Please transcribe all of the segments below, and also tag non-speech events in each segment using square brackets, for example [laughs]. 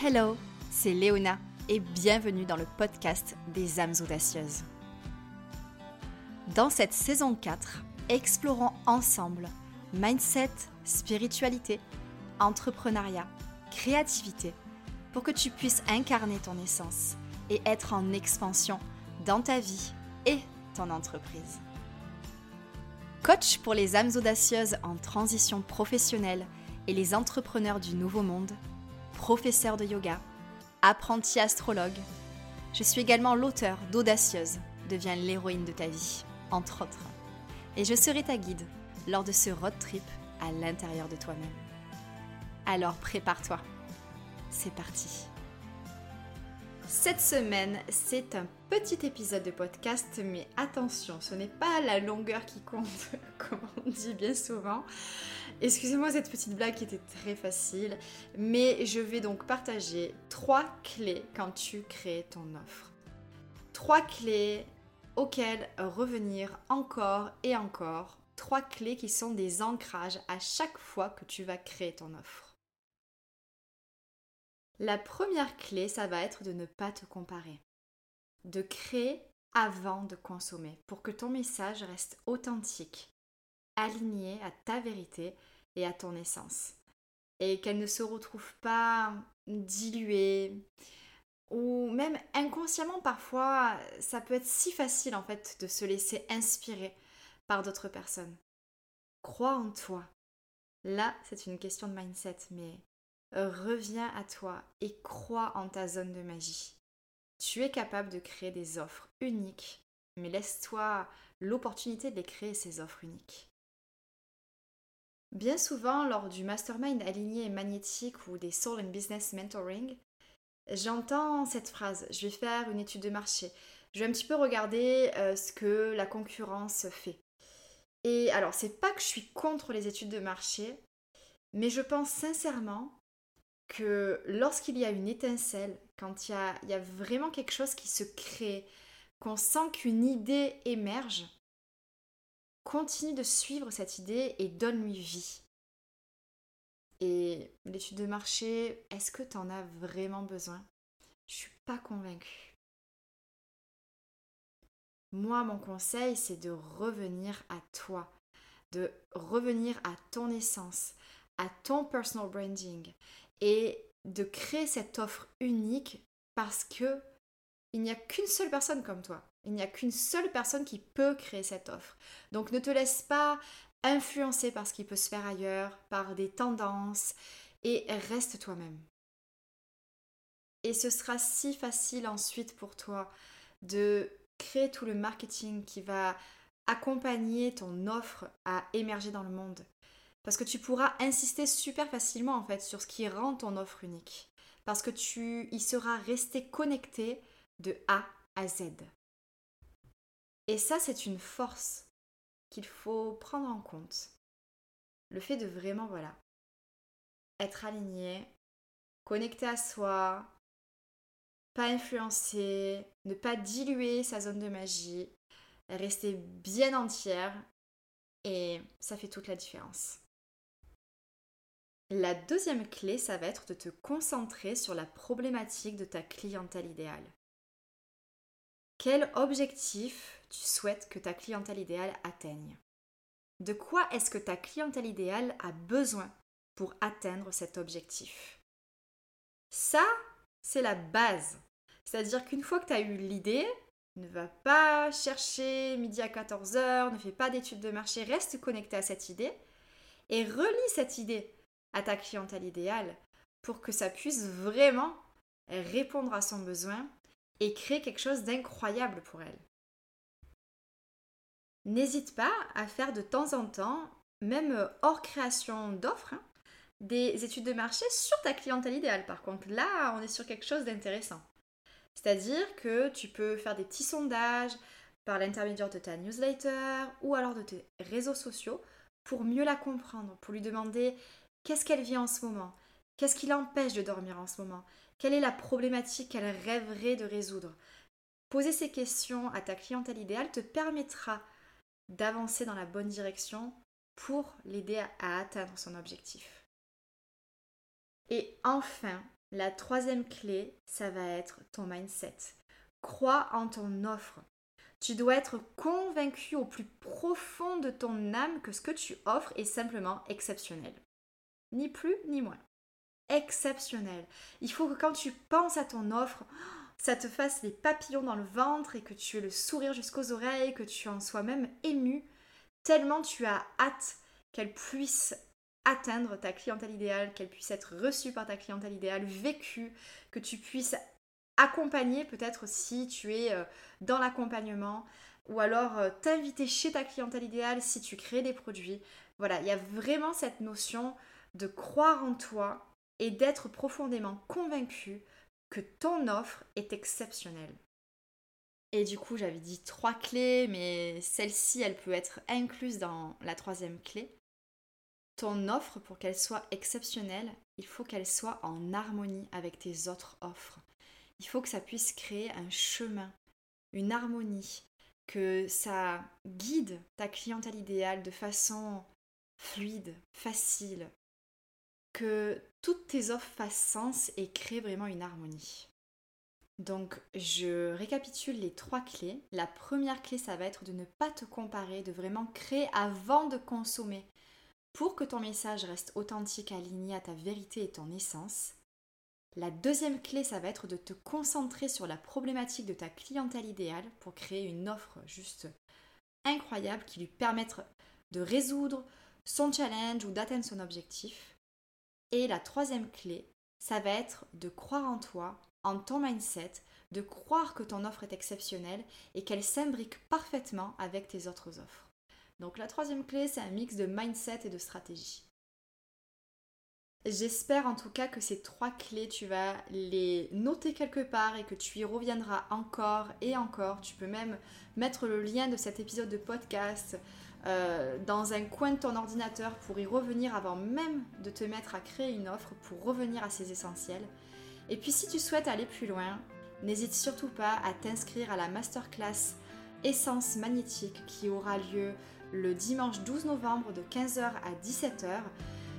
Hello, c'est Léona et bienvenue dans le podcast des âmes audacieuses. Dans cette saison 4, explorons ensemble mindset, spiritualité, entrepreneuriat, créativité pour que tu puisses incarner ton essence et être en expansion dans ta vie et ton entreprise. Coach pour les âmes audacieuses en transition professionnelle et les entrepreneurs du nouveau monde, professeur de yoga, apprenti astrologue. Je suis également l'auteur d'Audacieuse, deviens l'héroïne de ta vie, entre autres. Et je serai ta guide lors de ce road trip à l'intérieur de toi-même. Alors prépare-toi. C'est parti. Cette semaine, c'est un petit épisode de podcast, mais attention, ce n'est pas la longueur qui compte, [laughs] comme on dit bien souvent. Excusez-moi cette petite blague qui était très facile, mais je vais donc partager trois clés quand tu crées ton offre. Trois clés auxquelles revenir encore et encore. Trois clés qui sont des ancrages à chaque fois que tu vas créer ton offre. La première clé, ça va être de ne pas te comparer. De créer avant de consommer pour que ton message reste authentique, aligné à ta vérité et à ton essence. Et qu'elle ne se retrouve pas diluée ou même inconsciemment parfois, ça peut être si facile en fait de se laisser inspirer par d'autres personnes. Crois en toi. Là, c'est une question de mindset, mais reviens à toi et crois en ta zone de magie. Tu es capable de créer des offres uniques, mais laisse-toi l'opportunité de les créer, ces offres uniques. Bien souvent, lors du mastermind aligné et magnétique ou des Soul and Business Mentoring, j'entends cette phrase, je vais faire une étude de marché, je vais un petit peu regarder euh, ce que la concurrence fait. Et alors, c'est pas que je suis contre les études de marché, mais je pense sincèrement que lorsqu'il y a une étincelle, quand il y a, vraiment quelque chose qui se crée, qu'on sent qu'une idée émerge, continue de suivre cette idée et donne-lui vie. Et l'étude de marché, est-ce que tu en as vraiment besoin? Je suis pas convaincue. Moi, mon conseil, c'est de revenir à toi, de revenir à ton essence, à ton personal branding et de créer cette offre unique parce que il n'y a qu'une seule personne comme toi. Il n'y a qu'une seule personne qui peut créer cette offre. Donc ne te laisse pas influencer par ce qui peut se faire ailleurs, par des tendances, et reste toi-même. Et ce sera si facile ensuite pour toi de créer tout le marketing qui va accompagner ton offre à émerger dans le monde. Parce que tu pourras insister super facilement en fait sur ce qui rend ton offre unique. Parce que tu y seras resté connecté de A à Z. Et ça, c'est une force qu'il faut prendre en compte. Le fait de vraiment, voilà, être aligné, connecté à soi, pas influencer, ne pas diluer sa zone de magie, rester bien entière, et ça fait toute la différence. La deuxième clé, ça va être de te concentrer sur la problématique de ta clientèle idéale. Quel objectif tu souhaites que ta clientèle idéale atteigne De quoi est-ce que ta clientèle idéale a besoin pour atteindre cet objectif? Ça, c'est la base. C'est-à-dire qu'une fois que tu as eu l'idée, ne va pas chercher midi à 14h, ne fais pas d'études de marché, reste connecté à cette idée et relis cette idée à ta clientèle idéale pour que ça puisse vraiment répondre à son besoin et créer quelque chose d'incroyable pour elle. N'hésite pas à faire de temps en temps, même hors création d'offres, hein, des études de marché sur ta clientèle idéale. Par contre, là, on est sur quelque chose d'intéressant. C'est-à-dire que tu peux faire des petits sondages par l'intermédiaire de ta newsletter ou alors de tes réseaux sociaux pour mieux la comprendre, pour lui demander Qu'est-ce qu'elle vit en ce moment Qu'est-ce qui l'empêche de dormir en ce moment Quelle est la problématique qu'elle rêverait de résoudre Poser ces questions à ta clientèle idéale te permettra d'avancer dans la bonne direction pour l'aider à atteindre son objectif. Et enfin, La troisième clé, ça va être ton mindset. Crois en ton offre. Tu dois être convaincu au plus profond de ton âme que ce que tu offres est simplement exceptionnel. Ni plus ni moins. Exceptionnel. Il faut que quand tu penses à ton offre, ça te fasse les papillons dans le ventre et que tu aies le sourire jusqu'aux oreilles, que tu en sois même ému, tellement tu as hâte qu'elle puisse atteindre ta clientèle idéale, qu'elle puisse être reçue par ta clientèle idéale, vécue, que tu puisses accompagner peut-être si tu es euh, dans l'accompagnement ou alors euh, t'inviter chez ta clientèle idéale si tu crées des produits. Voilà, il y a vraiment cette notion de croire en toi et d'être profondément convaincu que ton offre est exceptionnelle. Et du coup, j'avais dit trois clés, mais celle-ci, elle peut être incluse dans la troisième clé. Ton offre, pour qu'elle soit exceptionnelle, il faut qu'elle soit en harmonie avec tes autres offres. Il faut que ça puisse créer un chemin, une harmonie, que ça guide ta clientèle idéale de façon fluide, facile, que toutes tes offres fassent sens et créent vraiment une harmonie. Donc, je récapitule les trois clés. La première clé, ça va être de ne pas te comparer, de vraiment créer avant de consommer pour que ton message reste authentique, aligné à ta vérité et ton essence. La deuxième clé, ça va être de te concentrer sur la problématique de ta clientèle idéale pour créer une offre juste incroyable qui lui permette de résoudre son challenge ou d'atteindre son objectif. Et la troisième clé, ça va être de croire en toi, en ton mindset, de croire que ton offre est exceptionnelle et qu'elle s'imbrique parfaitement avec tes autres offres. Donc la troisième clé, c'est un mix de mindset et de stratégie. J'espère en tout cas que ces trois clés, tu vas les noter quelque part et que tu y reviendras encore et encore. Tu peux même mettre le lien de cet épisode de podcast euh, dans un coin de ton ordinateur pour y revenir avant même de te mettre à créer une offre pour revenir à ces essentiels. Et puis si tu souhaites aller plus loin, n'hésite surtout pas à t'inscrire à la masterclass Essence magnétique qui aura lieu le dimanche 12 novembre de 15h à 17h.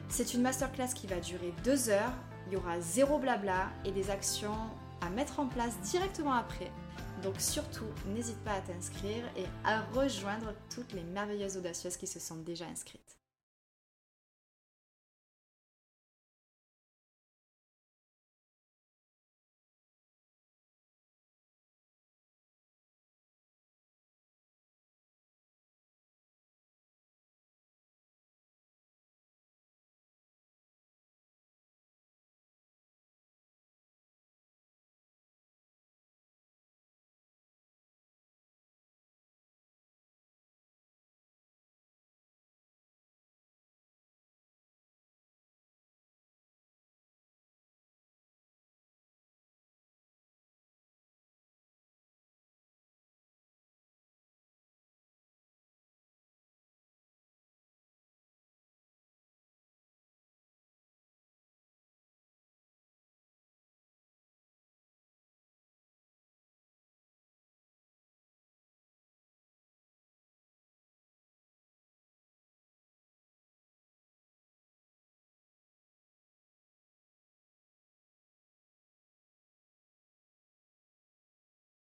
C'est une masterclass qui va durer 2 heures. Il y aura zéro blabla et des actions à mettre en place directement après. Donc surtout, n'hésite pas à t'inscrire et à rejoindre toutes les merveilleuses audacieuses qui se sont déjà inscrites.